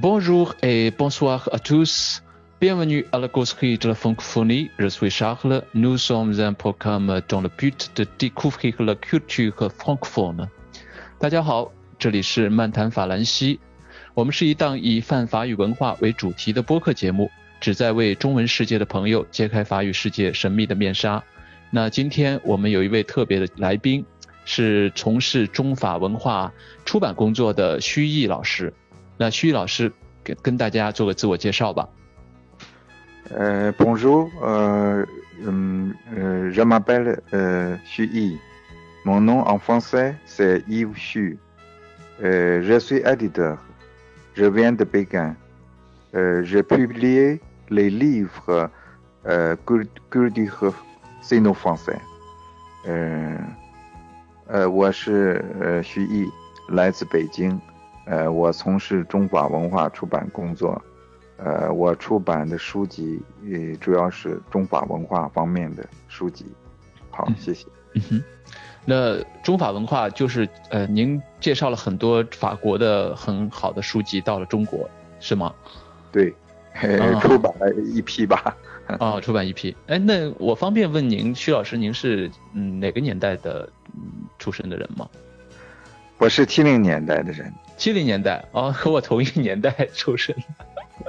Bonjour et bonsoir à tous. Bienvenue à la causerie de la francophonie. Je suis Charles. Nous sommes un programme dans le but de découvrir la culture francophone. 大家好，这里是漫谈法兰西。我们是一档以泛法语文化为主题的播客节目，旨在为中文世界的朋友揭开法语世界神秘的面纱。那今天我们有一位特别的来宾，是从事中法文化出版工作的虚毅老师。那虚毅老师跟跟大家做个自我介绍吧。呃，Bonjour，呃，嗯，呃，Je m'appelle 呃徐毅，Mon nom en français c'est Yves Xu，呃，Je suis éditeur，Je viens de Pékin，呃，Je publie les livres 呃 culture sino-français，呃，呃，我是呃徐毅，来自北京，呃，我从事中法文化出版工作。呃，我出版的书籍也主要是中法文化方面的书籍。好，谢谢。嗯哼，那中法文化就是呃，您介绍了很多法国的很好的书籍到了中国，是吗？对，出版了一批吧。哦，出版一批。哎，那我方便问您，徐老师，您是嗯哪个年代的嗯出生的人吗？我是七零年代的人。七零年代哦，和我同一年代出生。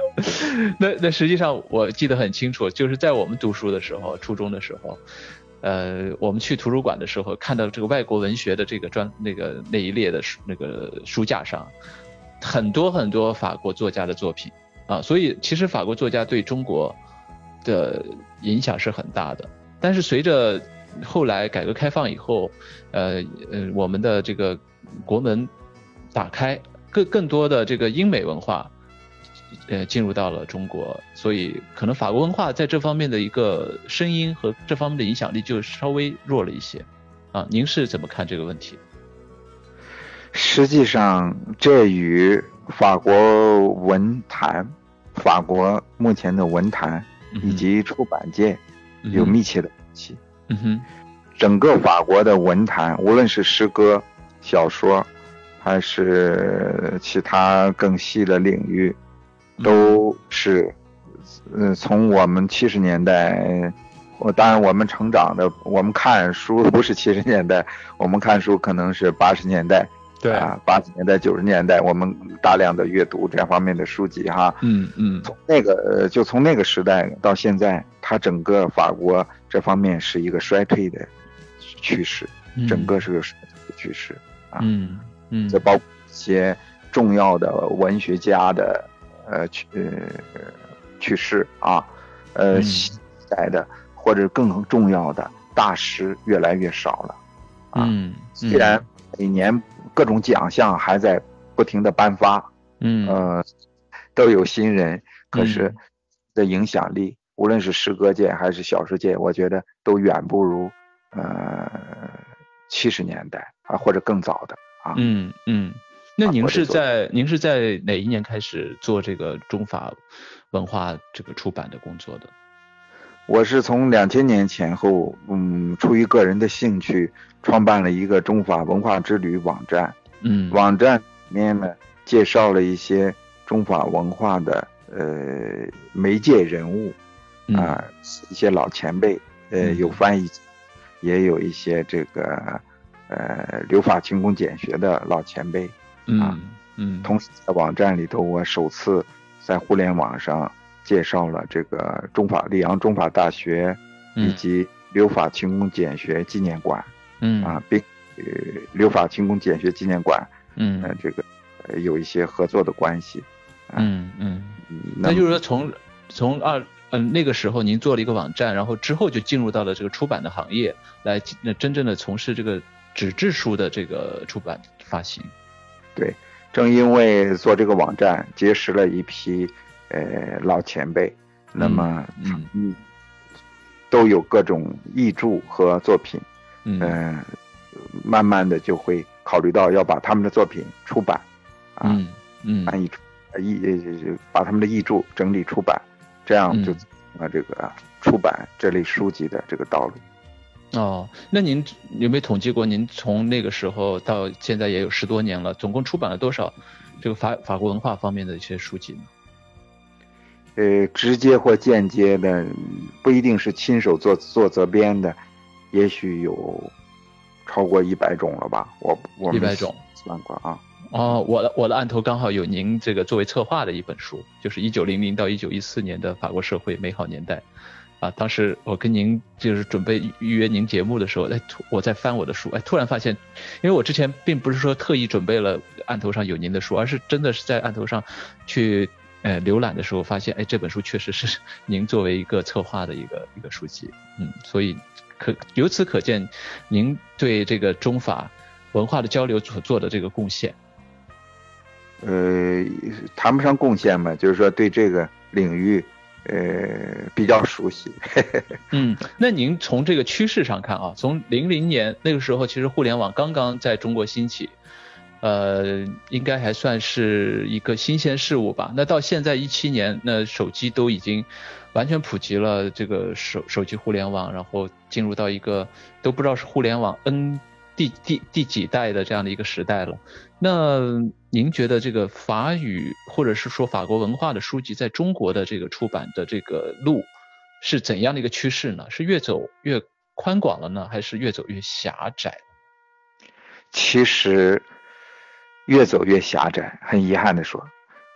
那那实际上我记得很清楚，就是在我们读书的时候，初中的时候，呃，我们去图书馆的时候，看到这个外国文学的这个专那个那一列的书那个书架上，很多很多法国作家的作品啊，所以其实法国作家对中国的影响是很大的。但是随着后来改革开放以后，呃呃，我们的这个国门打开，更更多的这个英美文化。呃，进入到了中国，所以可能法国文化在这方面的一个声音和这方面的影响力就稍微弱了一些，啊，您是怎么看这个问题？实际上，这与法国文坛、法国目前的文坛以及出版界有密切的关系。嗯哼，整个法国的文坛，无论是诗歌、小说，还是其他更细的领域。都是，嗯，从我们七十年代，我当然我们成长的，我们看书不是七十年代，我们看书可能是八十年代，对啊，八十年代九十年代，我们大量的阅读这方面的书籍哈，嗯嗯，从那个就从那个时代到现在，它整个法国这方面是一个衰退的趋势，整个是个衰退的趋势啊，嗯嗯，这包括一些重要的文学家的。呃，去呃去世啊，呃，现代的或者更重要的大师越来越少了，啊，虽然每年各种奖项还在不停的颁发，嗯，呃，都有新人，可是的影响力，无论是诗歌界还是小说界，我觉得都远不如呃七十年代啊或者更早的啊，嗯嗯。那您是在您是在哪一年开始做这个中法文化这个出版的工作的？我是从两千年前后，嗯，出于个人的兴趣，创办了一个中法文化之旅网站。嗯，网站里面呢，介绍了一些中法文化的呃媒介人物，啊，一些老前辈，呃，有翻译，也有一些这个呃留法勤工俭学的老前辈。嗯嗯，同时在网站里头，我首次在互联网上介绍了这个中法里昂中法大学以及留法勤工俭学纪念馆，嗯。啊，并呃留法勤工俭学纪念馆，嗯，这个有一些合作的关系，嗯嗯，那就是说从从二嗯那个时候您做了一个网站，然后之后就进入到了这个出版的行业，来那真正的从事这个纸质书的这个出版发行。对，正因为做这个网站，结识了一批呃老前辈，那么嗯，都有各种译著和作品，嗯，慢慢的就会考虑到要把他们的作品出版，啊，嗯，翻译出译把他们的译著整理出版，这样就啊这个出版这类书籍的这个道路。哦，那您有没有统计过？您从那个时候到现在也有十多年了，总共出版了多少这个法法国文化方面的一些书籍呢？呃，直接或间接的，不一定是亲手做做责编的，也许有超过一百种了吧？我我一百种算过啊。哦，我的我的案头刚好有您这个作为策划的一本书，就是一九零零到一九一四年的法国社会美好年代。啊，当时我跟您就是准备预约您节目的时候，哎，我在翻我的书，哎，突然发现，因为我之前并不是说特意准备了案头上有您的书，而是真的是在案头上去呃浏览的时候，发现，哎，这本书确实是 您作为一个策划的一个一个书籍，嗯，所以可由此可见，您对这个中法文化的交流所做的这个贡献。呃，谈不上贡献吧，就是说对这个领域。呃，比较熟悉。嗯，那您从这个趋势上看啊，从零零年那个时候，其实互联网刚刚在中国兴起，呃，应该还算是一个新鲜事物吧。那到现在一七年，那手机都已经完全普及了，这个手手机互联网，然后进入到一个都不知道是互联网 N 第第第几代的这样的一个时代了。那您觉得这个法语或者是说法国文化的书籍在中国的这个出版的这个路是怎样的一个趋势呢？是越走越宽广了呢，还是越走越狭窄？其实越走越狭窄，很遗憾的说，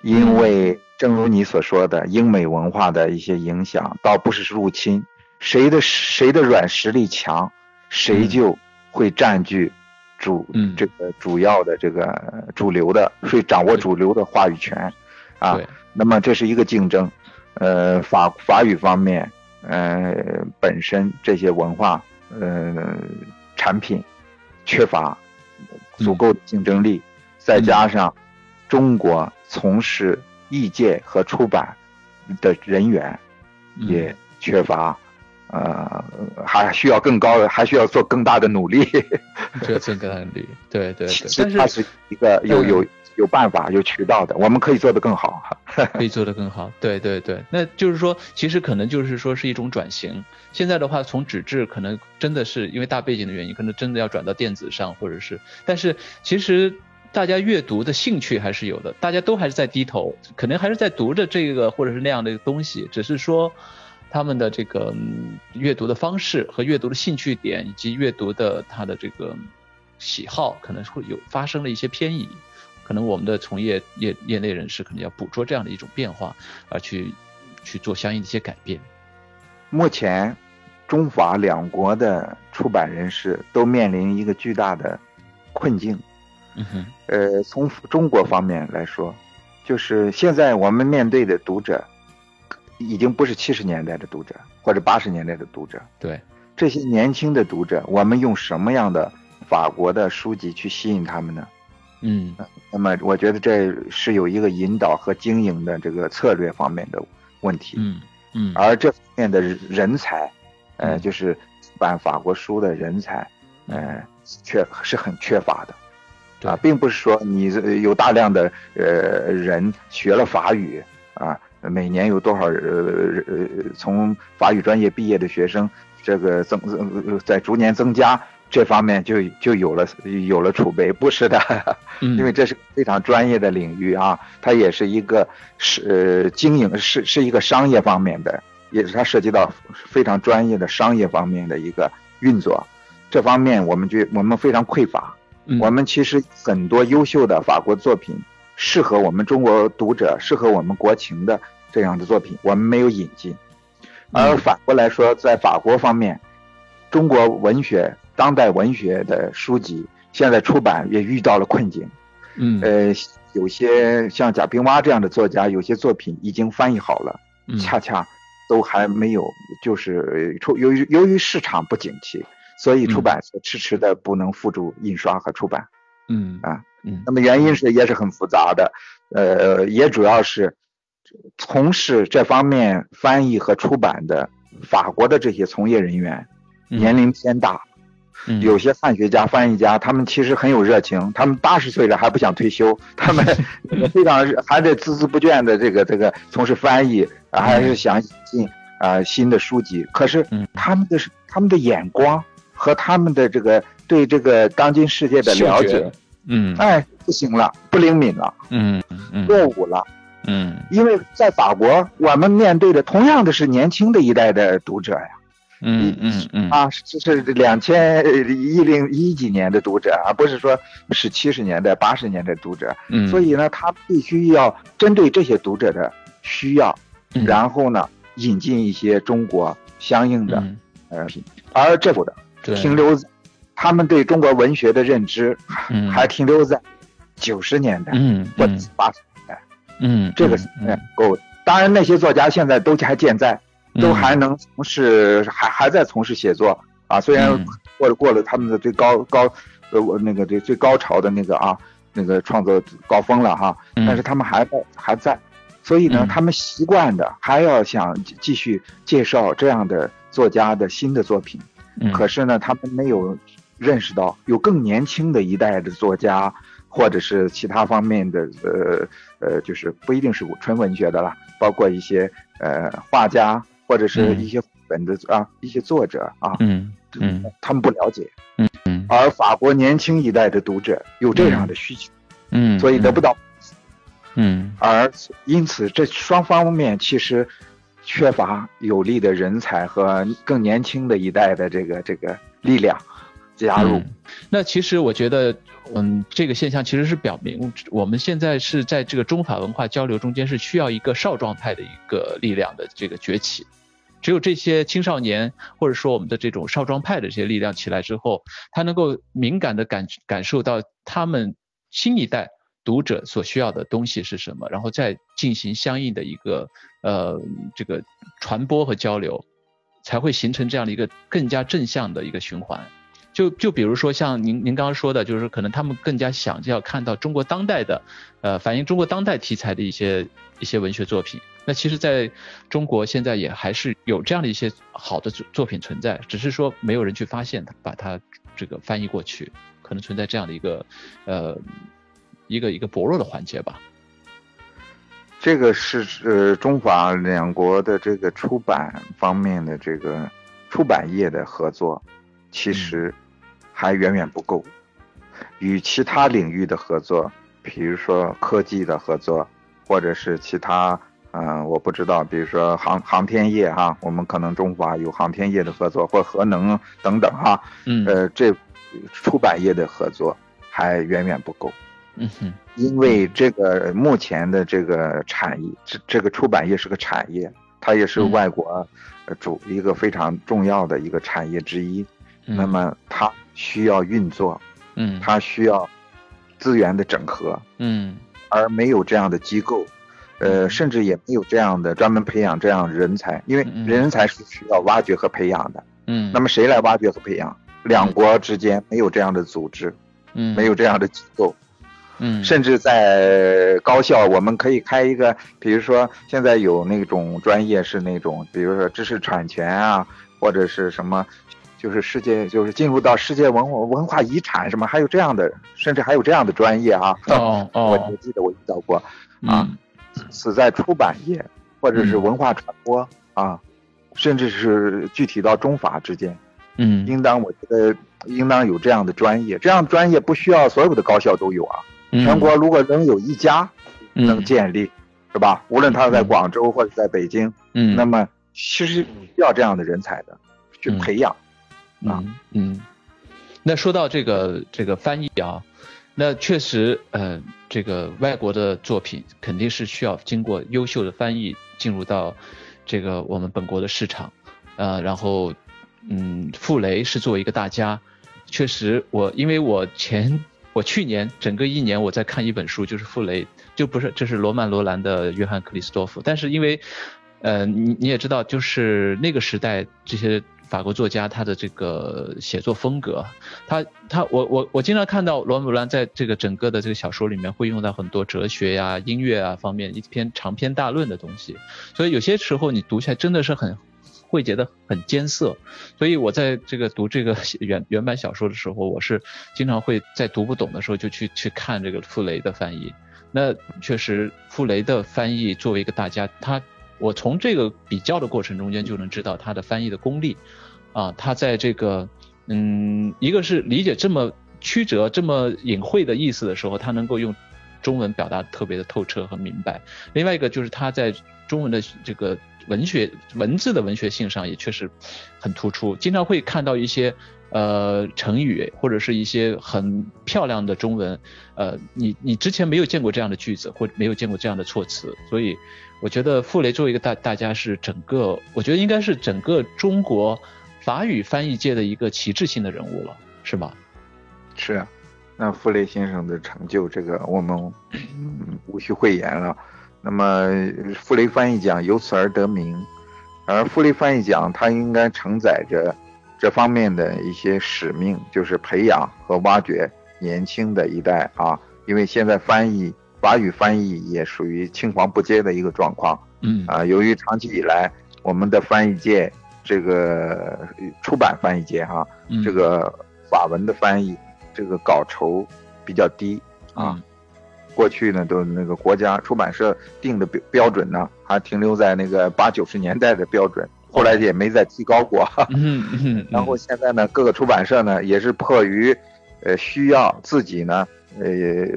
因为正如你所说的，英美文化的一些影响，倒不是入侵，谁的谁的软实力强，谁就会占据。主这个主要的这个主流的，会掌握主流的话语权，啊，那么这是一个竞争，呃，法法语方面，呃，本身这些文化，呃，产品缺乏足够的竞争力，再加上中国从事译介和出版的人员也缺乏。呃，还需要更高的，还需要做更大的努力。这更大的努力，对对对。但是它是一个有有有办法、有渠道的，我们可以做得更好。可以做得更好，对对对。那就是说，其实可能就是说是一种转型。现在的话，从纸质可能真的是因为大背景的原因，可能真的要转到电子上，或者是。但是其实大家阅读的兴趣还是有的，大家都还是在低头，可能还是在读着这个或者是那样的东西，只是说。他们的这个阅读的方式和阅读的兴趣点，以及阅读的他的这个喜好，可能会有发生了一些偏移。可能我们的从业业业内人士可能要捕捉这样的一种变化，而去去做相应的一些改变。目前，中法两国的出版人士都面临一个巨大的困境。嗯哼。呃，从中国方面来说，就是现在我们面对的读者。已经不是七十年代的读者或者八十年代的读者，对这些年轻的读者，我们用什么样的法国的书籍去吸引他们呢？嗯，那么我觉得这是有一个引导和经营的这个策略方面的问题。嗯嗯，而这方面的人才，呃，就是办法国书的人才，呃，缺是很缺乏的，啊，并不是说你有大量的呃人学了法语啊。每年有多少呃呃从法语专业毕业的学生，这个增在逐年增加，这方面就就有了有了储备，不是的，因为这是非常专业的领域啊，它也是一个是经营是是一个商业方面的，也是它涉及到非常专业的商业方面的一个运作，这方面我们就我们非常匮乏，我们其实很多优秀的法国作品，适合我们中国读者，适合我们国情的。这样的作品我们没有引进，而反过来说，在法国方面，中国文学、当代文学的书籍现在出版也遇到了困境。嗯，呃，有些像贾平凹这样的作家，有些作品已经翻译好了，恰恰都还没有，就是出由于由于市场不景气，所以出版社迟迟的不能付诸印刷和出版。嗯啊，嗯，那么原因是也是很复杂的，呃，也主要是。从事这方面翻译和出版的法国的这些从业人员，年龄偏大，有些汉学家、翻译家，他们其实很有热情，他们八十岁了还不想退休，他们 非常还在孜孜不倦的这个这个从事翻译，还是想引进啊新的书籍。可是他们的他们的眼光和他们的这个对这个当今世界的了解，嗯。哎，不行了，不灵敏了，嗯嗯。落伍了。嗯。因为在法国，我们面对的同样的是年轻的一代的读者呀，嗯嗯嗯。啊，这是两千一零一几年的读者啊，不是说是七十年代、八十年代读者，嗯，所以呢，他必须要针对这些读者的需要，嗯。然后呢，引进一些中国相应的嗯。呃品，而这不的停留他们对中国文学的认知嗯。还停留在九十年代嗯或者嗯八十年代，嗯这个是嗯够的。当然，那些作家现在都还健在，都嗯还能从事，还还在从事写作啊。虽然嗯过了过了他们的最高高呃我那个最最高潮的那个啊那个创作高峰了哈，嗯但是他们还在还在，所以呢嗯，他们习惯的还要想继继续介绍这样的作家的新的作品，嗯可是呢，他们没有认识到有更年轻的一代的作家，或者是其他方面的呃呃，就是不一定是纯文学的啦，包括一些呃画家或者是嗯。一些本的啊一些作者啊，嗯嗯他们不了解，嗯嗯。而法国年轻一代的读者有这样的需求，嗯，所以得不到，嗯。而因此这双方面其实缺乏有力的人才和更年轻的一代的这个这个力量加入。那其实我觉得，嗯，这个现象其实是表明我们现在是在这个中法文化交流中间是需要一个少壮派的一个力量的这个崛起。只有这些青少年或者说我们的这种少壮派的这些力量起来之后，他能够敏感的感感受到他们新一代读者所需要的东西是什么，然后再进行相应的一个呃这个传播和交流，才会形成这样的一个更加正向的一个循环。就就比如说像您您刚刚说的，就是可能他们更加想要看到中国当代的，呃，反映中国当代题材的一些一些文学作品。那其实在中国现在也还是有这样的一些好的作作品存在，只是说没有人去发现它，把它这个翻译过去，可能存在这样的一个呃一个一个薄弱的环节吧。这个是呃中法两国的这个出版方面的这个出版业的合作，其实还远远不够。与其他领域的合作，比如说科技的合作，或者是其他，嗯、我不知道，比如说航航天业哈、我们可能中华有航天业的合作，或核能等等哈、嗯呃，这出版业的合作还远远不够。嗯哼因为这个目前的这个产业，这这个出版业是个产业，它也是嗯外国呃主一个非常重要的一个产业之一。嗯。那么它需要运作，嗯。它需要资源的整合，嗯。而没有这样的机构，呃，嗯。甚至也没有这样的专门培养这样人才，因为嗯人才是需要挖掘和培养的。嗯，那么谁来挖掘和培养？两国之间没有这样的组织，嗯。没有这样的机构。嗯。甚至在高校，我们可以开一个，比如说现在有那种专业是那种，比如说知识产权啊，或者是什么，就是世界就是进入到世界文化文化遗产什么，还有这样的，甚至还有这样的专业啊。哦哦 我我记得我遇到过啊，此在出版业或者是嗯文化传播啊，甚至是具体到中法之间，嗯应当我觉得应当有这样的专业，这样专业不需要所有的高校都有啊。嗯全国如果能有一家嗯能建立，是吧？无论他在广州或者在北京，嗯那么其实需要这样的人才的去嗯培养。嗯嗯，那说到这个这个翻译啊，那确实，呃，这个外国的作品肯定是需要经过优秀的翻译进入到这个我们本国的市场，呃，然后，嗯，傅雷是作为一个大家，确实我因为我前我去年整个一年我在看一本书，就是傅雷，就不是这是罗曼罗兰的约翰克里斯多夫，但是因为呃，你你也知道，就是那个时代这些法国作家他的这个写作风格，他他我我我经常看到罗曼·罗兰在这个整个的这个小说里面会用到很多哲学呀、音乐啊方面一篇长篇大论的东西，所以有些时候你读起来真的是很会觉得很艰涩，所以我在这个读这个原原版小说的时候，我是经常会在读不懂的时候就去去看这个傅雷的翻译。那确实，傅雷的翻译作为一个大家，他我从这个比较的过程中间就能知道他的翻译的功力啊，他在这个嗯，一个是理解这么曲折、这么隐晦的意思的时候，他能够用中文表达特别的透彻和明白。另外一个就是他在中文的这个文学文字的文学性上也确实很突出，经常会看到一些呃成语或者是一些很漂亮的中文，呃，你你之前没有见过这样的句子，或没有见过这样的措辞，所以我觉得傅雷作为一个大大家是整个，我觉得应该是整个中国法语翻译界的一个旗帜性的人物了，是吧？是啊，那傅雷先生的成就，这个我们嗯无需讳言了。那么傅雷翻译奖由此而得名，而傅雷翻译奖它应该承载着这方面的一些使命，就是培养和挖掘年轻的一代啊。因为现在翻译法语翻译也属于青黄不接的一个状况，嗯啊，由于长期以来我们的翻译界这个出版翻译界哈，这个法文的翻译这个稿酬比较低啊。过去呢，都那个国家出版社定的标标准呢，还停留在那个八九十年代的标准，后来也没再提高过。嗯嗯。然后现在呢，各个出版社呢，也是迫于，呃，需要自己呢，呃，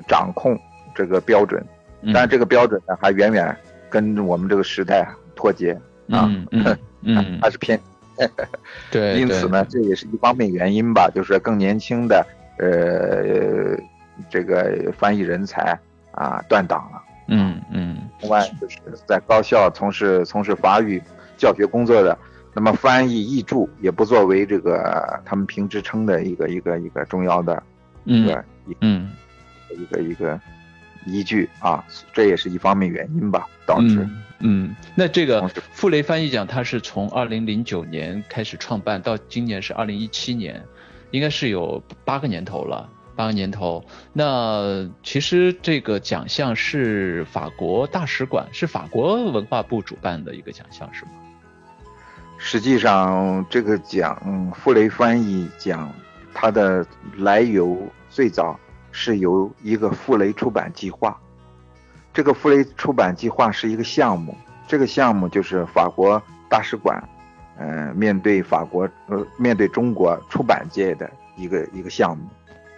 掌控这个标准，但这个标准呢，还远远跟我们这个时代脱节啊。嗯嗯。还是偏。对。因此呢，这也是一方面原因吧，就是更年轻的，呃，这个翻译人才。啊，断档了。嗯嗯。另外就是在高校从事从事法语教学工作的，那么翻译译著也不作为这个他们评职称的一个一个一个重要的一个嗯一个一个依据啊，这也是一方面原因吧，导致。嗯，那这个傅雷翻译奖，它是从二零零九年开始创办，到今年是二零一七年，应该是有八个年头了。八个年头，那其实这个奖项是法国大使馆，是法国文化部主办的一个奖项，是吗？实际上，这个奖傅雷翻译奖，它的来由最早是由一个傅雷出版计划。这个傅雷出版计划是一个项目，这个项目就是法国大使馆，嗯，面对法国呃，面对中国出版界的一个一个项目。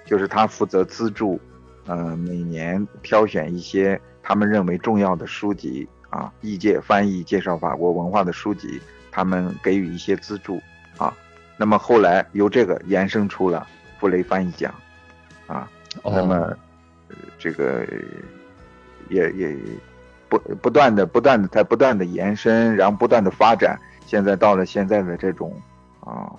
就是他负责资助，呃，每年挑选一些他们认为重要的书籍啊，译介翻译介绍法国文化的书籍，他们给予一些资助啊。那么后来由这个延伸出了傅雷翻译奖，啊，那么这个也也不不断的不断的在不断的延伸，然后不断的发展，现在到了现在的这种啊，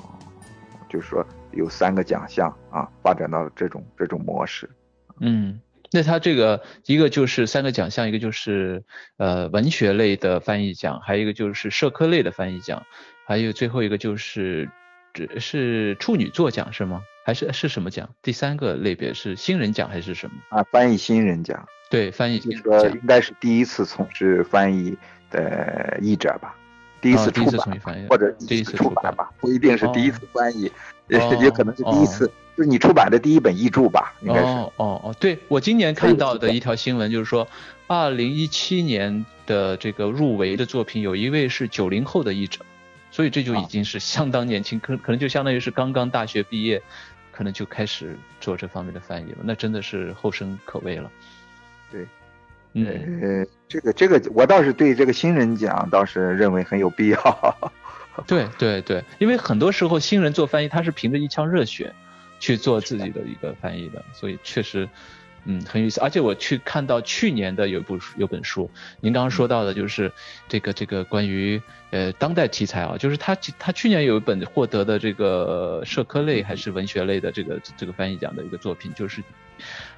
就是说。有三个奖项啊，发展到了这种这种模式。嗯，那他这个一个就是三个奖项，一个就是呃文学类的翻译奖，还有一个就是社科类的翻译奖，还有最后一个就是只是处女作奖是吗？还是是什么奖？第三个类别是新人奖还是什么？啊，翻译新人奖。对，翻译就说应该是第一次从事翻译的译者吧，第一次出版或者第一次出版吧，不一定是第一次翻译。也可能是第一次，就是你出版的第一本译著吧，应该是。哦哦哦，对我今年看到的一条新闻就是说，二零一七年的这个入围的作品有一位是九零后的译者，所以这就已经是相当年轻，可可能就相当于是刚刚大学毕业，可能就开始做这方面的翻译了，那真的是后生可畏了。对，嗯，这个这个我倒是对这个新人讲倒是认为很有必要。对对对，因为很多时候新人做翻译，他是凭着一腔热血去做自己的一个翻译的，所以确实，嗯，很有意思。而且我去看到去年的有一部有本书，您刚刚说到的就是这个这个关于呃当代题材啊，就是他他去年有一本获得的这个社科类还是文学类的这个这个翻译奖的一个作品，就是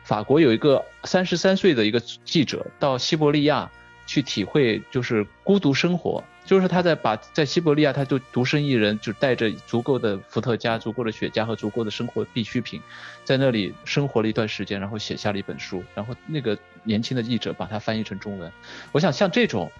法国有一个三十三岁的一个记者到西伯利亚去体会就是孤独生活。就是他在把在西伯利亚，他就独身一人，就带着足够的伏特加、足够的雪茄和足够的生活必需品，在那里生活了一段时间，然后写下了一本书，然后那个年轻的译者把它翻译成中文。我想像这种，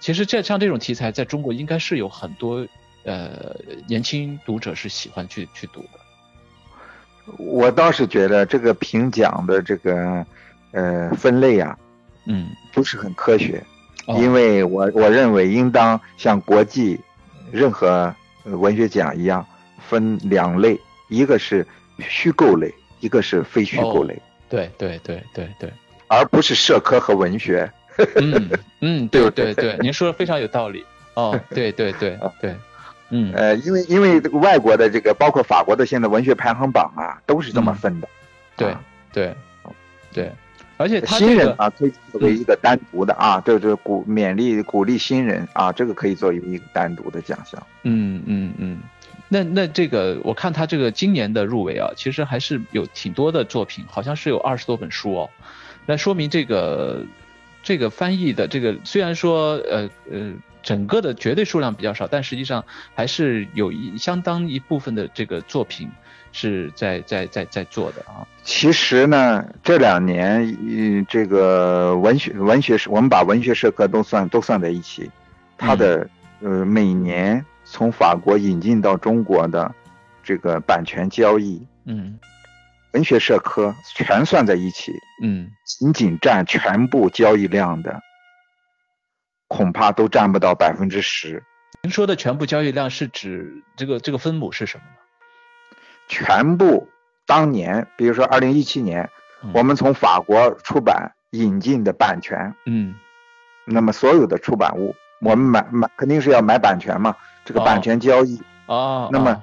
其实这像这种题材，在中国应该是有很多呃年轻读者是喜欢去去读的。我倒是觉得这个评奖的这个呃分类啊，嗯，不是很科学。因为我我认为应当像国际任何文学奖一样分两类，一个是虚构类，一个是非虚构类，对对对对对，而不是社科和文学。嗯嗯，对对 对，您说的非常有道理。哦，对对对对，嗯。呃，因为因为外国的这个包括法国的现在文学排行榜啊，都是这么分的。对对对，而且他新人啊，可以作为一个单独的啊，这这鼓勉励鼓励新人啊，这个可以作为一个单独的奖项。嗯嗯嗯，那那这个我看他这个今年的入围啊，其实还是有挺多的作品，好像是有二十多本书哦，那说明这个这个翻译的这个虽然说呃呃。整个的绝对数量比较少，但实际上还是有一相当一部分的这个作品是在在在在做的啊。其实呢，这两年，嗯，这个文学文学社，我们把文学社科都算都算在一起，它的呃每年从法国引进到中国的这个版权交易，嗯，文学社科全算在一起，嗯，仅仅占全部交易量的。恐怕都占不到百分之十。您说的全部交易量是指这个这个分母是什么呢？全部当年，比如说二零一七年，我们从法国出版引进的版权，嗯，那么所有的出版物，我们买买肯定是要买版权嘛，这个版权交易。啊，那么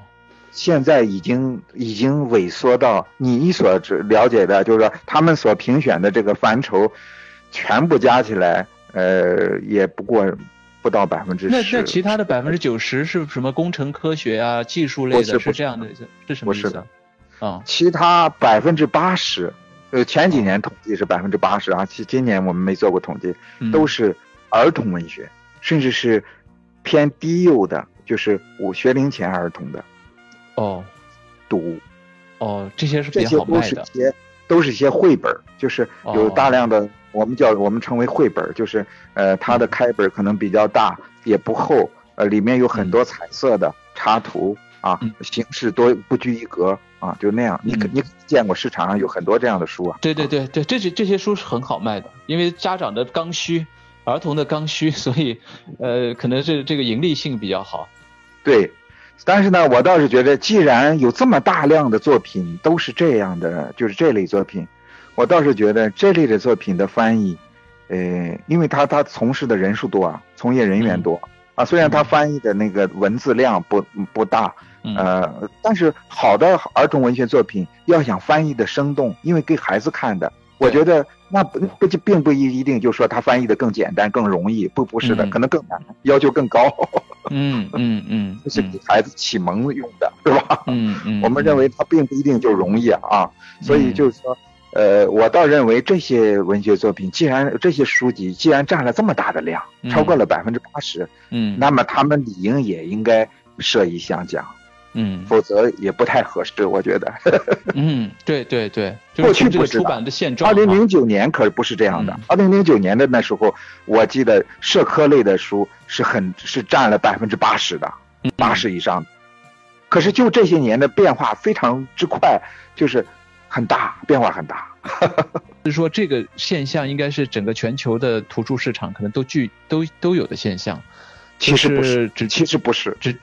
现在已经已经萎缩到你所了解的，就是说他们所评选的这个范畴，全部加起来。呃，也不过不到百分之十。那那其他的百分之九十是什么工程科学啊、技术类的？是这样的，是什么意思？啊，其他百分之八十，呃，前几年统计是百分之八十啊，其今年我们没做过统计，都是儿童文学，甚至是偏低幼的，就是五学龄前儿童的。哦，读，哦，这些是比较好卖的。些都是一些绘本，就是有大量的。我们叫我们称为绘本，就是呃，它的开本可能比较大，也不厚，呃，里面有很多彩色的插图啊，形式多不拘一格啊，就那样。你可你见过市场上有很多这样的书啊？对对对对，这些这些书是很好卖的，因为家长的刚需，儿童的刚需，所以呃，可能是这个盈利性比较好。对，但是呢，我倒是觉得，既然有这么大量的作品都是这样的，就是这类作品。我倒是觉得这类的作品的翻译，呃，因为他他从事的人数多啊，从业人员多啊，虽然他翻译的那个文字量不不大，呃，但是好的儿童文学作品要想翻译的生动，因为给孩子看的，我觉得那不不就并不一一定就说他翻译的更简单更容易，不不是的，可能更难，要求更高。嗯嗯嗯，这是给孩子启蒙用的，是吧？嗯嗯，我们认为它并不一定就容易啊，所以就是说。呃，我倒认为这些文学作品，既然这些书籍既然占了这么大的量，超过了百分之八十，嗯，那么他们理应也应该设一项奖，嗯，否则也不太合适，我觉得。嗯，对对对，过去不出版的现状。二零零九年可不是这样的，二零零九年的那时候，我记得社科类的书是很是占了百分之八十的，八十以上。可是就这些年的变化非常之快，就是。很大变化很大，就是说这个现象应该是整个全球的图书市场可能都具都都有的现象。其实不是，其实不是，只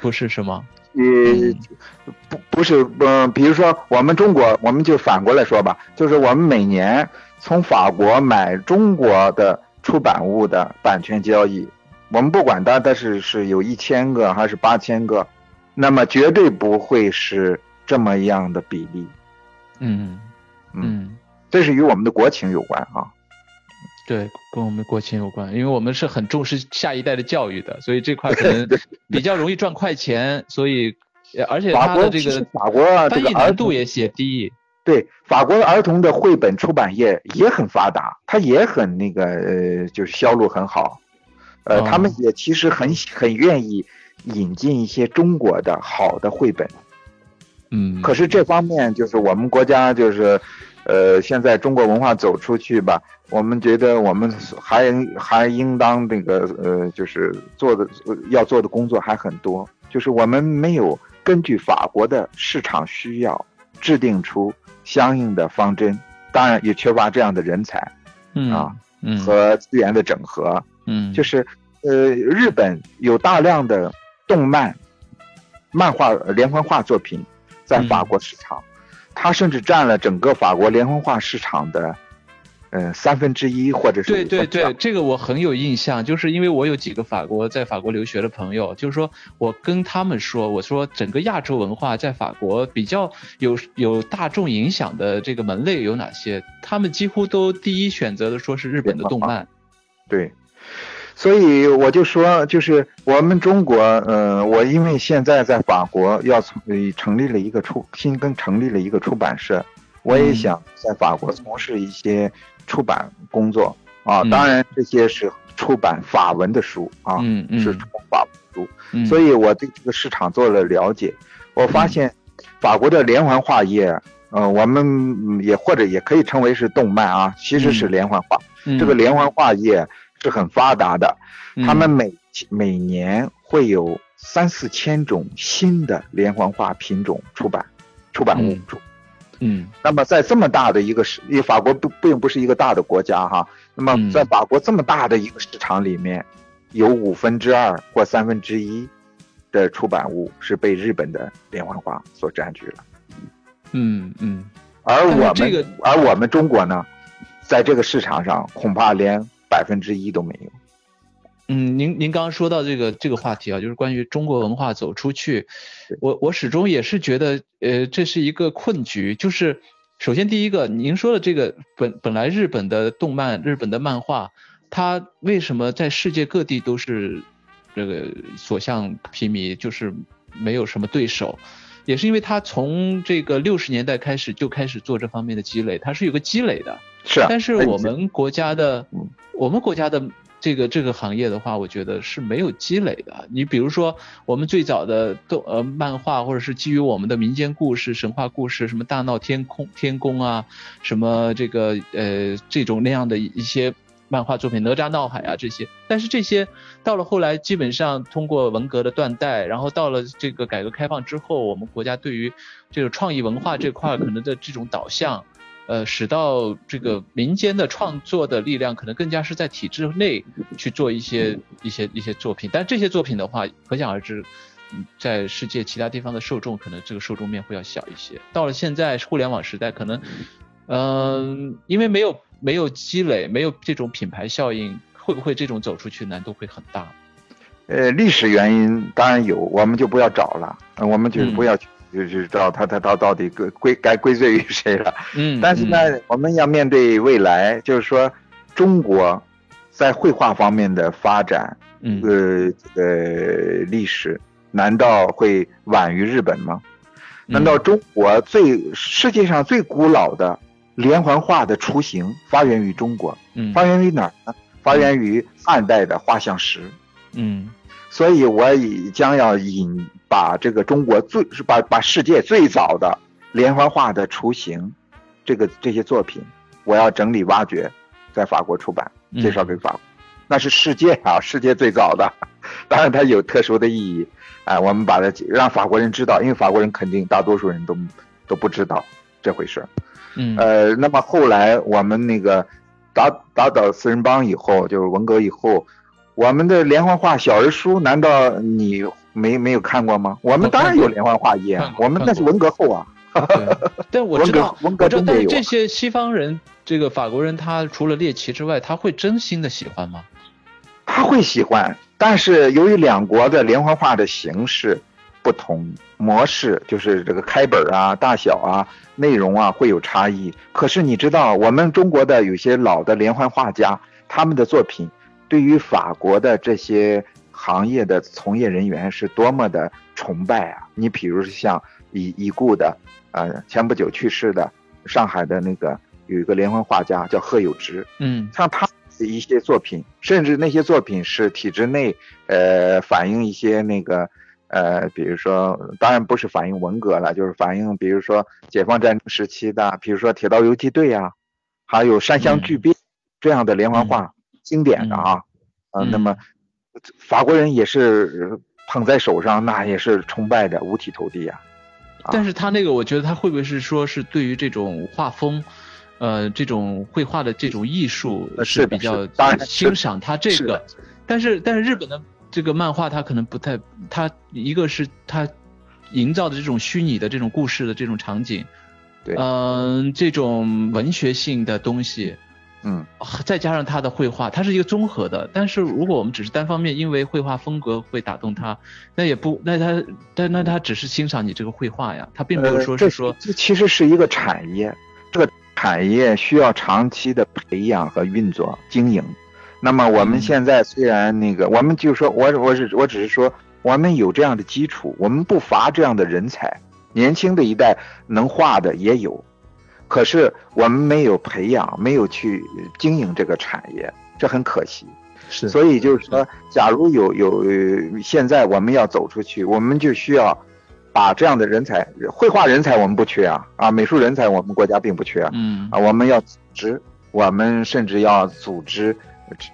不是什么？呃，不不是，嗯，比如说我们中国，我们就反过来说吧，就是我们每年从法国买中国的出版物的版权交易，我们不管它，但是是有一千个还是八千个，那么绝对不会是这么样的比例。嗯嗯，这是与我们的国情有关啊。对，跟我们国情有关，因为我们是很重视下一代的教育的，所以这块可能 比较容易赚快钱，所以而且它的这个法国翻译难度也写低。对，法国儿童的绘本出版业也很发达，它也很那个呃，就是销路很好。呃，他们也其实很很愿意引进一些中国的好的绘本。嗯，可是这方面就是我们国家就是，呃，现在中国文化走出去吧，我们觉得我们还还应当那个呃，就是做的要做的工作还很多，就是我们没有根据法国的市场需要制定出相应的方针，当然也缺乏这样的人才，啊，嗯，和资源的整合，嗯，就是呃，日本有大量的动漫、漫画连环画作品。在法国市场，它甚至占了整个法国连环画市场的。嗯，三分之一或者是对对对，这个我很有印象，就是因为我有几个法国在法国留学的朋友，就是说我跟他们说，我说整个亚洲文化在法国比较有有大众影响的这个门类有哪些，他们几乎都第一选择的说是日本的动漫。对，所以我就说，就是我们中国，呃，我因为现在在法国要从成立了一个出新更成立了一个出版社，我也想在法国从事一些。出版工作啊，当然这些是出版法文的书啊，是出法文书，所以我对这个市场做了了解。我发现法国的连环画业，呃，我们也或者也可以称为是动漫啊，其实是连环画。这个连环画业是很发达的，他们每每年会有三四千种新的连环画品种出版，出版物出。嗯，那么在这么大的一个市，因为法国不并不是一个大的国家哈，那么在法国这么大的一个市场里面，有五分之二或三分之一的出版物是被日本的连环画所占据了。嗯嗯，而我们而我们中国呢，在这个市场上恐怕连百分之一都没有。嗯，您您刚刚说到这个这个话题啊，就是关于中国文化走出去，我我始终也是觉得，呃，这是一个困局。就是首先第一个，您说的这个本本来日本的动漫、日本的漫画，它为什么在世界各地都是这个所向披靡，就是没有什么对手，也是因为它从这个六十年代开始就开始做这方面的积累，它是有个积累的。是啊。但是我们国家的，我们国家的。这个这个行业的话，我觉得是没有积累的。你比如说，我们最早的动呃漫画，或者是基于我们的民间故事、神话故事，什么大闹天空天宫啊，什么这个呃这种那样的一些漫画作品，哪吒闹海啊这些。但是这些到了后来，基本上通过文革的断代，然后到了这个改革开放之后，我们国家对于这个创意文化这块可能的这种导向。呃，使到这个民间的创作的力量可能更加是在体制内去做一些一些一些作品，但这些作品的话，可想而知，在世界其他地方的受众可能这个受众面会要小一些。到了现在互联网时代，可能，嗯，因为没有没有积累，没有这种品牌效应，会不会这种走出去难度会很大？呃，历史原因当然有，我们就不要找了，我们就不要去。就就知道他他他到底归归该归罪于谁了。嗯，但是呢，我们要面对未来，就是说，中国在绘画方面的发展，呃，这个历史难道会晚于日本吗？难道中国最世界上最古老的连环画的雏形发源于中国？嗯，发源于哪儿呢？发源于汉代的画像石。嗯。所以，我已将要引把这个中国最是把把世界最早的连环画的雏形，这个这些作品，我要整理挖掘，在法国出版，介绍给法国，那是世界啊，世界最早的，当然它有特殊的意义，哎，我们把它让法国人知道，因为法国人肯定大多数人都都不知道这回事儿，嗯，呃，那么后来我们那个打打倒四人帮以后，就是文革以后。我们的连环画小人书，难道你没没有看过吗？我们当然有连环画页，我们那是文革后啊。但我知道，文革中但是这些西方人，这个法国人，他除了猎奇之外，他会真心的喜欢吗？他会喜欢，但是由于两国的连环画的形式不同，模式就是这个开本啊、大小啊、内容啊会有差异。可是你知道，我们中国的有些老的连环画家，他们的作品。对于法国的这些行业的从业人员是多么的崇拜啊！你比如像已已故的，呃，前不久去世的上海的那个有一个连环画家叫贺友直，嗯，像他的一些作品，甚至那些作品是体制内，呃，反映一些那个，呃，比如说，当然不是反映文革了，就是反映，比如说解放战争时期的，比如说铁道游击队啊，还有山乡巨变这样的连环画。经典的啊，啊，那么法国人也是捧在手上，那也是崇拜的，五体投地呀。但是他那个，我觉得他会不会是说是对于这种画风，呃，这种绘画的这种艺术是比较欣赏他这个。但是但是日本的这个漫画，它可能不太，它一个是它营造的这种虚拟的这种故事的这种场景，对嗯、这种文学性的东西，嗯再加上他的绘画，它是一个综合的。但是如果我们只是单方面因为绘画风格会打动他，那也不，那他但那他只是欣赏你这个绘画呀，他并没有说是说，这其实是一个产业，这个产业需要长期的培养和运作经营。那么我们嗯。现在虽然那个，我们就说我我是我只是说，我们有这样的基础，我们不乏这样的人才，年轻的一代能画的也有，可是我们没有培养，没有去经营这个产业，这很可惜。是。所以就是说，假如有有呃现在我们要走出去，我们就需要把这样的人才，绘画人才我们不缺啊，啊，美术人才我们国家并不缺啊，嗯。啊，我们要组织，我们甚至要组织呃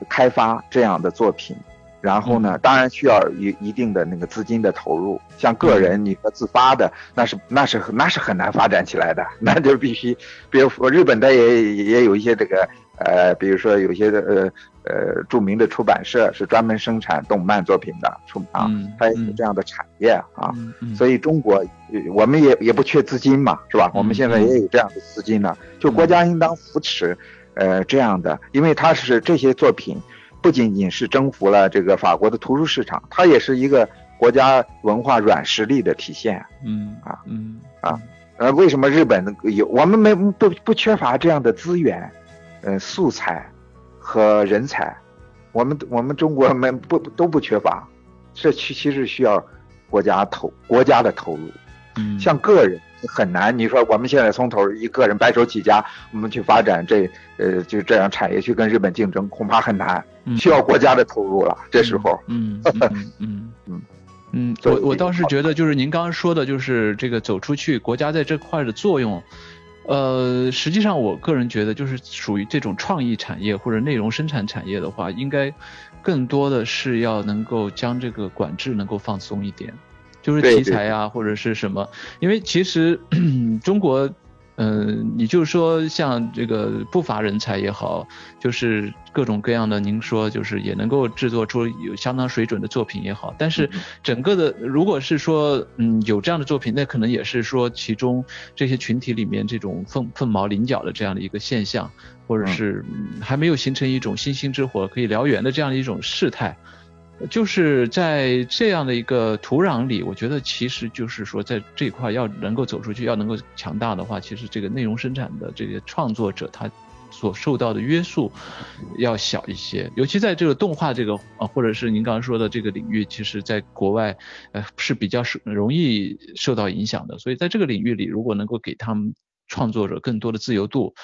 开发这样的作品。然后呢，当然需要一一定的那个资金的投入，像个人你说自发的，那是那是那是很难发展起来的，那就必须，比如说日本的也也有一些这个呃，比如说有些的呃呃著名的出版社是专门生产动漫作品的出啊嗯，它也有这样的产业啊，所以中国呃我们也也不缺资金嘛，是吧？我们现在也有这样的资金呢，就国家应当扶持呃这样的，因为它是这些作品不仅仅是征服了这个法国的图书市场，它也是一个国家文化软实力的体现。嗯啊。嗯啊呃，为什么日本有我们没不不缺乏这样的资源，呃，素材和人才，我们我们中国没不都不缺乏，这其其实需要国家投国家的投入，嗯，像个人很难。你说我们现在从头一个人白手起家，我们去发展这呃就这样产业去跟日本竞争，恐怕很难，嗯需要国家的投入了。这时候，嗯嗯嗯嗯我我倒是觉得，就是您刚刚说的，就是这个走出去，国家在这块的作用，呃，实际上我个人觉得，就是属于这种创意产业或者内容生产产业的话，应该更多的是要能够将这个管制能够放松一点，就是题材啊或者是什么，因为其实 中国。嗯，你就说像这个不乏人才也好，就是各种各样的，您说就是也能够制作出有相当水准的作品也好，但是整个的如果是说嗯有这样的作品，那可能也是说其中这些群体里面这种凤凤毛麟角的这样的一个现象，或者是嗯还没有形成一种星星之火可以燎原的这样的一种事态。就是在这样的一个土壤里，我觉得其实就是说，在这一块要能够走出去，要能够强大的话，其实这个内容生产的这些创作者他所受到的约束要小一些，尤其在这个动画这个啊，或者是您刚刚说的这个领域，其实在国外呃是比较是容易受到影响的，所以在这个领域里，如果能够给他们创作者更多的自由度。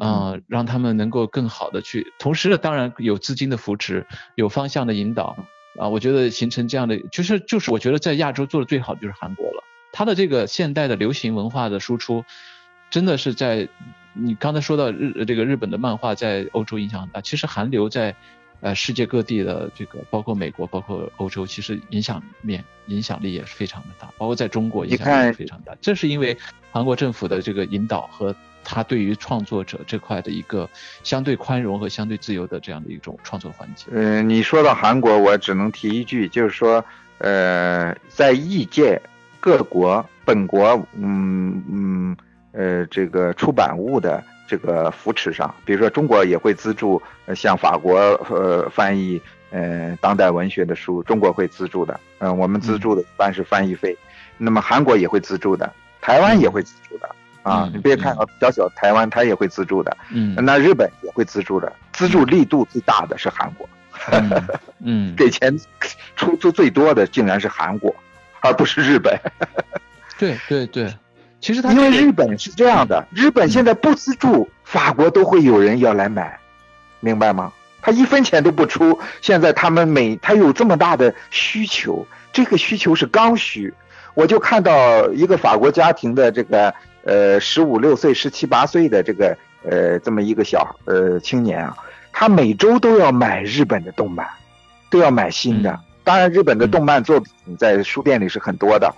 呃，让他们能够更好的去，同时呢，当然有资金的扶持，有方向的引导，啊，我觉得形成这样的，就是就是我觉得在亚洲做的最好的就是韩国了，它的这个现代的流行文化的输出，真的是在你刚才说到日这个日本的漫画在欧洲影响很大，其实韩流在呃世界各地的这个包括美国包括欧洲，其实影响面影响力也是非常的大，包括在中国影响力也非常大，这是因为韩国政府的这个引导和他对于创作者这块的一个相对宽容和相对自由的这样的一种创作环境。呃，你说到韩国，我只能提一句，就是说，呃，在异界各国本国，嗯嗯，呃，这个出版物的这个扶持上，比如说中国也会资助，呃像法国呃翻译呃当代文学的书，中国会资助的，嗯、我们资助的一般是翻译费，那么韩国也会资助的，台湾也会资助的。啊，嗯你别看啊，小小台湾，它也会资助的。嗯那日本也会资助的，资助力度最大的是韩国，嗯嗯，给钱出出最多的竟然是韩国，而不是日本。对对对，其实他因为日本是这样的，日本现在不资助，法国都会有人要来买，明白吗？他一分钱都不出，现在他们每他有这么大的需求，这个需求是刚需。我就看到一个法国家庭的这个呃十五六岁、十七八岁的这个呃这么一个小呃青年啊，他每周都要买日本的动漫，都要买新的。嗯当然，日本的动漫作品在书店里是很多的，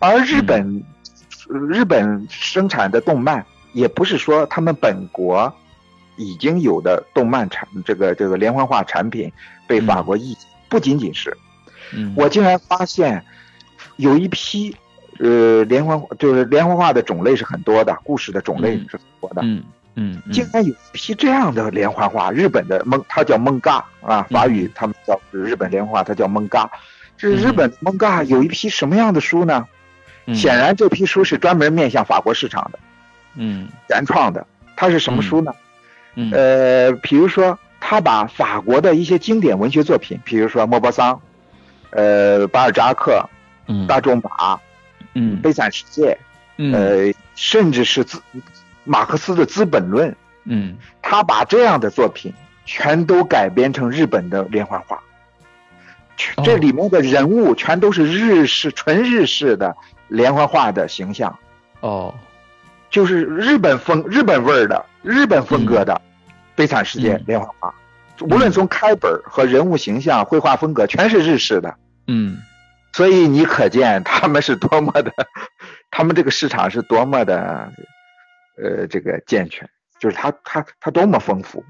而日本、日本生产的动漫也不是说他们本国已经有的动漫产这个这个连环画产品被法国译，不仅仅是。嗯我竟然发现有一批呃，连环就是连环画的种类是很多的，故事的种类是很多的。嗯嗯，竟然有一批这样的连环画，日本的蒙，它叫蒙嘎啊，法语他们叫日本连环画，它叫蒙嘎。这日本蒙嘎有一批什么样的书呢？显然这批书是专门面向法国市场的，嗯，原创的。它是什么书呢？嗯，呃，比如说他把法国的一些经典文学作品，比如说莫泊桑，呃，巴尔扎克，嗯，大仲马，嗯，悲惨世界，嗯，呃，甚至是资马克思的《资本论》，嗯，他把这样的作品全都改编成日本的连环画，这里面的人物全都是日式纯日式的连环画的形象，哦，就是日本风日本味儿的日本风格的悲惨世界连环画，无论从开本和人物形象、绘画风格，全是日式的，嗯，所以你可见他们是多么的，他们这个市场是多么的，呃，这个健全，就是它它它多么丰富。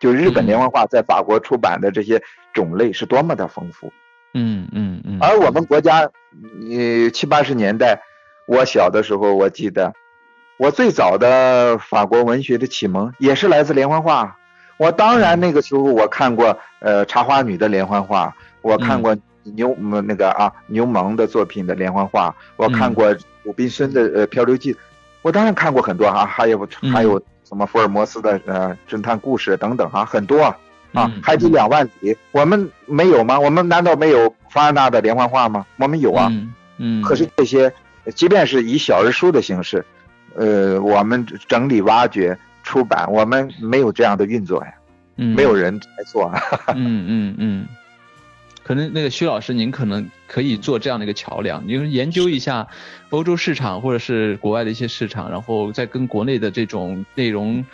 就日本连环画在法国出版的这些种类是多么的丰富，嗯嗯嗯，而我们国家，呃七八十年代，我小的时候，我记得，我最早的法国文学的启蒙也是来自连环画。我当然那个时候我看过呃茶花女的连环画，我看过牛那个啊牛虻的作品的连环画，我看过鲁滨孙的呃漂流记，我当然看过很多哈，还有还有。什么福尔摩斯的呃侦探故事等等啊，很多啊，啊，海底两万里，我们没有吗？我们难道没有凡尔纳的连环画吗？我们有啊，嗯，可是这些，即便是以小人书的形式，呃，我们整理挖掘出版，我们没有这样的运作呀，没有人来做，嗯嗯嗯。可能那个徐老师，您可能可以做这样的一个桥梁，您研究一下欧洲市场或者是国外的一些市场，然后再跟国内的这种内容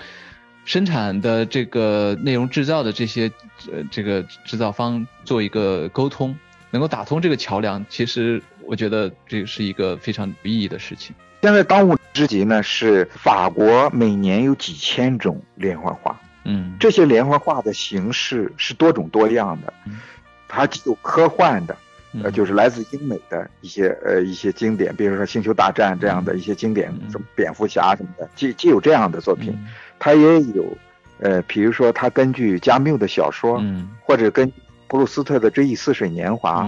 生产的这个内容制造的这些呃这个制造方做一个沟通，能够打通这个桥梁，其实我觉得这是一个非常有意义的事情。现在当务之急呢是法国每年有几千种连环画，嗯，这些连环画的形式是多种多样的。它既有科幻的，呃，就是来自英美的一些呃一些经典，比如说《星球大战》这样的一些经典，什么蝙蝠侠什么的，既既有这样的作品，它也有，呃，比如说它根据加缪的小说，或者跟普鲁斯特的《追忆似水年华》，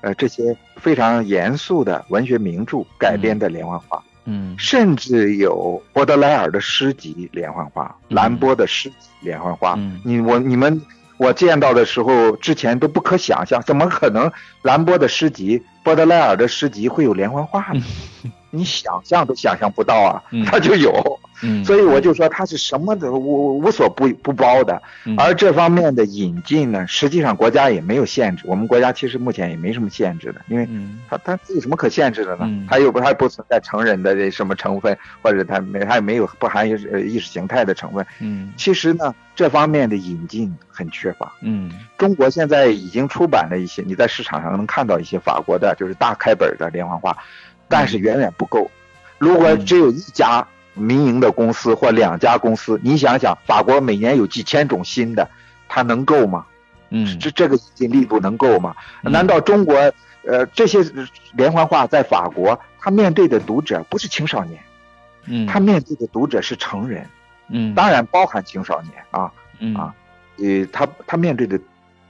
呃，这些非常严肃的文学名著改编的连环画，嗯，甚至有波德莱尔的诗集连环画，兰波的诗集连环画，嗯。你我你们。我见到的时候，之前都不可想象，怎么可能兰波的诗集、波德莱尔的诗集会有连环画呢？你想象都想象不到啊，他就有。所以我就说它是什么的无无所不不包的，而这方面的引进呢，实际上国家也没有限制。我们国家其实目前也没什么限制的，因为它它有什么可限制的呢？它又不它不存在成人的这什么成分，或者它没它也没有不含意意识形态的成分。嗯，其实呢，这方面的引进很缺乏。嗯，中国现在已经出版了一些，你在市场上能看到一些法国的，就是大开本的连环画，但是远远不够。如果只有一家。民营的公司或两家公司，你想想，法国每年有几千种新的，它能够吗？嗯，这这个引进力度能够吗？难道中国呃这些连环画在法国，他面对的读者不是青少年，嗯，他面对的读者是成人，嗯，当然包含青少年啊，嗯。啊，呃，他他面对的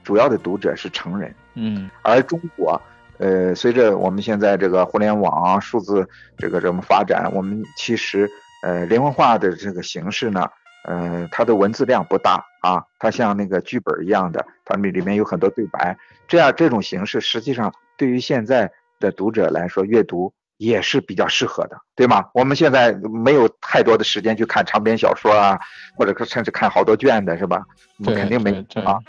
主要的读者是成人，嗯，而中国。呃，随着我们现在这个互联网、数字这个这么发展，我们其实呃连环画的这个形式呢，呃，它的文字量不大啊，它像那个剧本一样的，它里里面有很多对白，这样这种形式实际上对于现在的读者来说，阅读也是比较适合的，对吗？我们现在没有太多的时间去看长篇小说啊，或者甚至看好多卷的，是吧？肯定没啊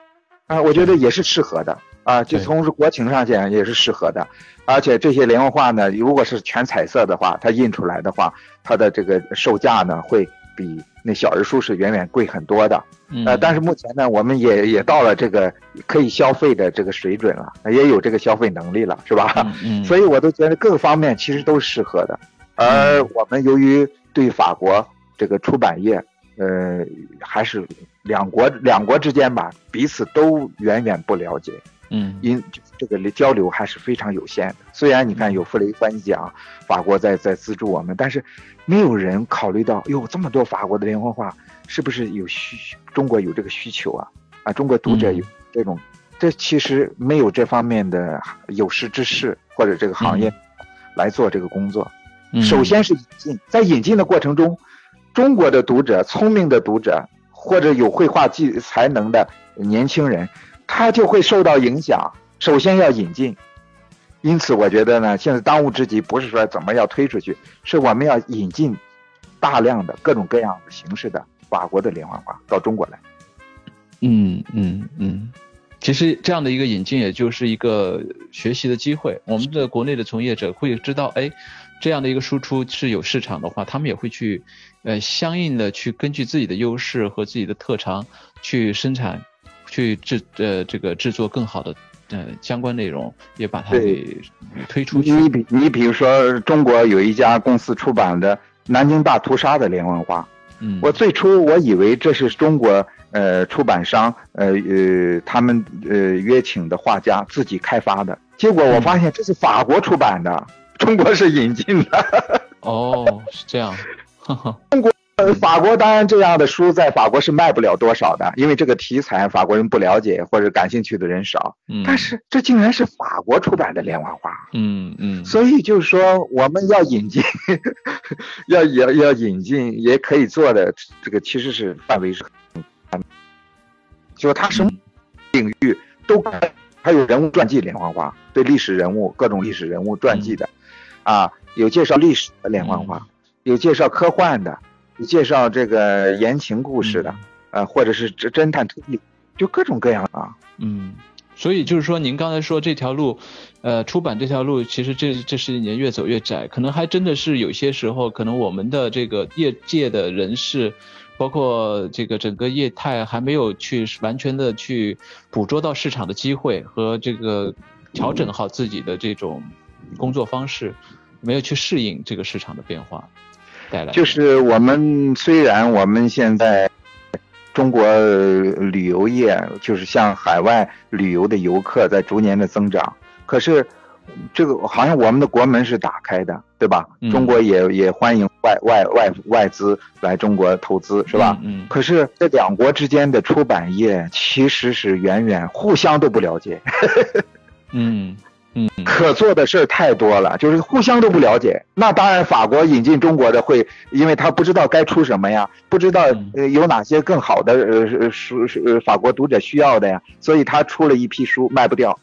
啊，我觉得也是适合的。啊，就从国情上讲也是适合的，而且这些连环画呢，如果是全彩色的话，它印出来的话，它的这个售价呢会比那小人书是远远贵很多的。呃，但是目前呢，我们也也到了这个可以消费的这个水准了，也有这个消费能力了，是吧？嗯。所以我都觉得各个方面其实都是适合的，而我们由于对法国这个出版业，呃，还是两国两国之间吧，彼此都远远不了解。嗯因这个交流还是非常有限的。虽然你看有傅雷翻译奖，法国在在资助我们，但是没有人考虑到，哟，这么多法国的连环画，是不是有需中国有这个需求啊？啊，中国读者有这种，这其实没有这方面的有识之士或者这个行业来做这个工作。嗯首先是引进，在引进的过程中，中国的读者、聪明的读者或者有绘画技才能的年轻人，他就会受到影响。首先要引进，因此我觉得呢，现在当务之急不是说怎么要推出去，是我们要引进大量的各种各样的形式的法国的连环画到中国来。嗯嗯嗯，其实这样的一个引进，也就是一个学习的机会。我们的国内的从业者会知道，哎，这样的一个输出是有市场的话，他们也会去，呃，相应的去根据自己的优势和自己的特长去生产，去制呃这个制作更好的呃相关内容，也把它给推出去。你比你比如说，中国有一家公司出版的南京大屠杀的连环画，嗯，我最初我以为这是中国呃出版商呃呃他们呃约请的画家自己开发的，结果我发现这是法国出版的，中国是引进的。哦，是这样，哈哈，呃，法国当然这样的书在法国是卖不了多少的，因为这个题材法国人不了解或者感兴趣的人少。嗯，但是这竟然是法国出版的连环画，嗯嗯，所以就是说我们要引进，要要要引进也可以做的，这个其实是范围是很，就它什么领域都还有人物传记连环画，对历史人物各种历史人物传记的，啊，有介绍历史的连环画，有介绍科幻的，有介绍这个言情故事的，呃，或者是侦侦探推理，就各种各样啊。嗯，所以就是说，您刚才说这条路，呃，出版这条路，其实这这十几年越走越窄，可能还真的是有些时候，可能我们的这个业界的人士，包括这个整个业态还没有去完全的去捕捉到市场的机会和这个调整好自己的这种工作方式，没有去适应这个市场的变化带来。就是我们虽然我们现在中国呃旅游业就是像海外旅游的游客在逐年的增长，可是这个好像我们的国门是打开的，对吧？嗯中国也也欢迎外外外外资来中国投资，是吧？嗯可是这两国之间的出版业其实是远远互相都不了解，嗯嗯嗯可做的事儿太多了，就是互相都不了解。那当然，法国引进中国的会，因为他不知道该出什么呀，不知道嗯呃有哪些更好的呃书是呃法国读者需要的呀，所以他出了一批书卖不掉。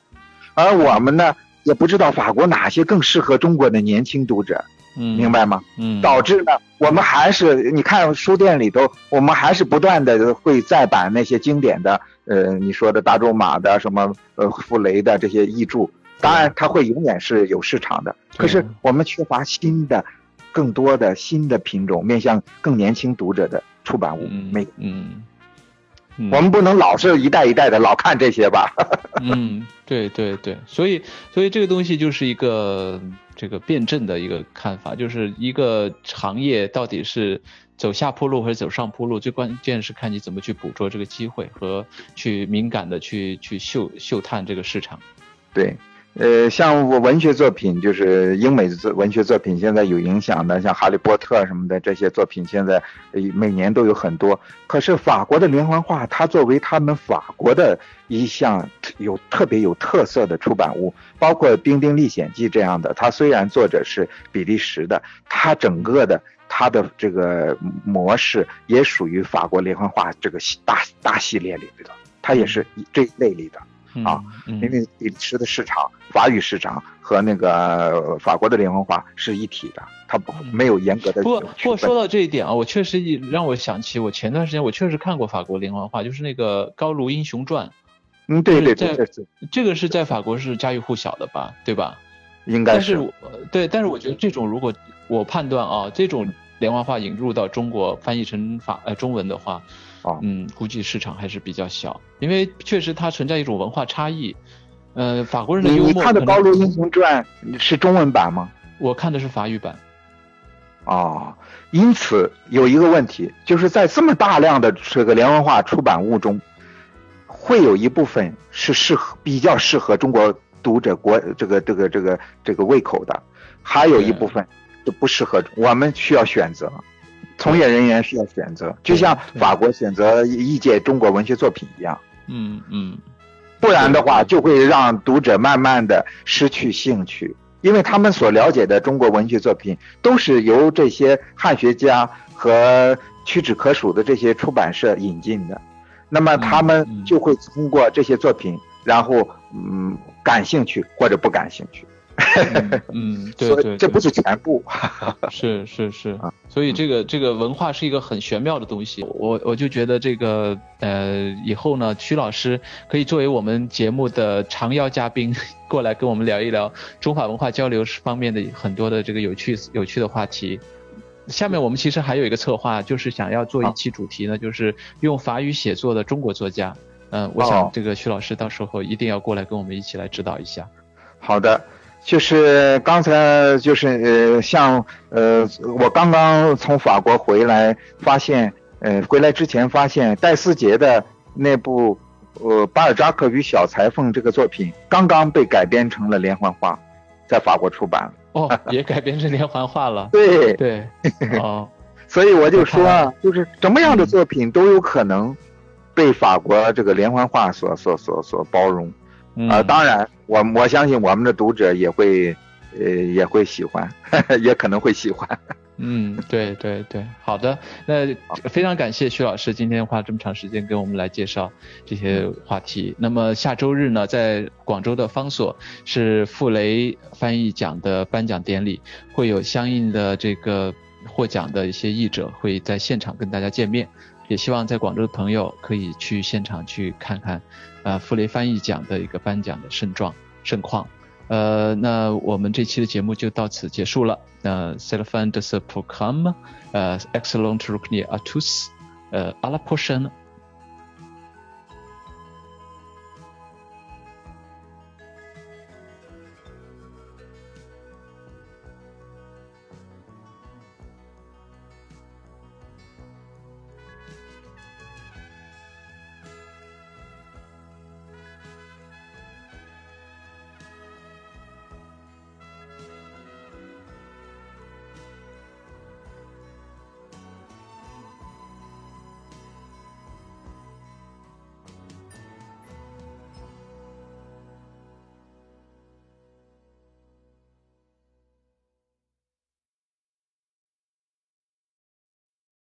而我们呢，也不知道法国哪些更适合中国的年轻读者，嗯，明白吗？嗯，导致呢，我们还是你看书店里头，我们还是不断的会再版那些经典的，呃，你说的大仲马的什么呃傅雷的这些译著，当然它会永远是有市场的，可是我们缺乏新的、更多的新的品种，面向更年轻读者的出版物，嗯没，嗯，嗯。我们不能老是一代一代的老看这些吧？嗯，对对对，所以所以这个东西就是一个这个辩证的一个看法，就是一个行业到底是走下坡路还是走上坡路，最关键是看你怎么去捕捉这个机会和去敏感的去去嗅嗅探这个市场。对，呃，像我文学作品，就是英美作文学作品，现在有影响的，像《哈利波特》什么的这些作品，现在呃每年都有很多。可是法国的连环画，它作为他们法国的一项有特别有特色的出版物，包括《丁丁历险记》这样的，它虽然作者是比利时的，它整个的。它的这个模式也属于法国连环画这个系大大系列里的，它也是这一类里的。嗯、啊，嗯因为比利时的市场、法语市场和那个呃法国的连环画是一体的，它不没有严格的不过不过说到这一点啊，我确实也让我想起我前段时间我确实看过法国连环画，就是那个《高卢英雄传》。嗯，对对对，这这个是在法国是家喻户晓的吧，对吧？应该但是对，但是我觉得这种如果我判断啊，这种连环画引入到中国翻译成法呃中文的话，哦嗯，估计市场还是比较小，因为确实它存在一种文化差异。呃，法国人的幽默你看的《高卢英雄传》是中文版吗？我看的是法语版。哦，因此有一个问题，就是在这么大量的这个连环画出版物中，会有一部分是适合比较适合中国读者国这个这个这个这个胃口的，还有一部分就不适合，我们需要选择，从业人员需要选择，就像法国选择译介中国文学作品一样。嗯嗯，不然的话就会让读者慢慢的失去兴趣，因为他们所了解的中国文学作品都是由这些汉学家和屈指可数的这些出版社引进的。那么他们就会通过这些作品，然后嗯感兴趣或者不感兴趣。嗯，对对，这不是全部。是是是，所以这个这个文化是一个很玄妙的东西。我我就觉得这个呃以后呢，曲老师可以作为我们节目的常邀嘉宾过来跟我们聊一聊中法文化交流方面的很多的这个有趣有趣的话题。下面我们其实还有一个策划，就是想要做一期主题呢，就是用法语写作的中国作家。嗯，我想这个徐老师到时候一定要过来跟我们一起来指导一下。好的，就是刚才就是呃，像呃，我刚刚从法国回来，发现呃，回来之前发现戴思杰的那部呃《巴尔扎克与小裁缝》这个作品刚刚被改编成了连环画，在法国出版了。哦，也改编成连环画了。对。对，哦，所以我就说啊，就是什么样的作品都有可能被法国这个连环画所所所所包容啊。当然，我我相信我们的读者也会呃也会喜欢，也可能会喜欢。嗯，对对对，好的，那非常感谢徐老师今天花这么长时间给我们来介绍这些话题。那么下周日呢，在广州的方所是傅雷翻译奖的颁奖典礼，会有相应的这个获奖的一些译者会在现场跟大家见面，也希望在广州的朋友可以去现场去看看，啊，傅雷翻译奖的一个颁奖的盛状盛况。呃，那我们这期的节目就到此结束了。那 s e l f a n d e s p r o c l a m 呃 e x c e l l e n t r u c n i a t u s 呃 a l a p o r t i o n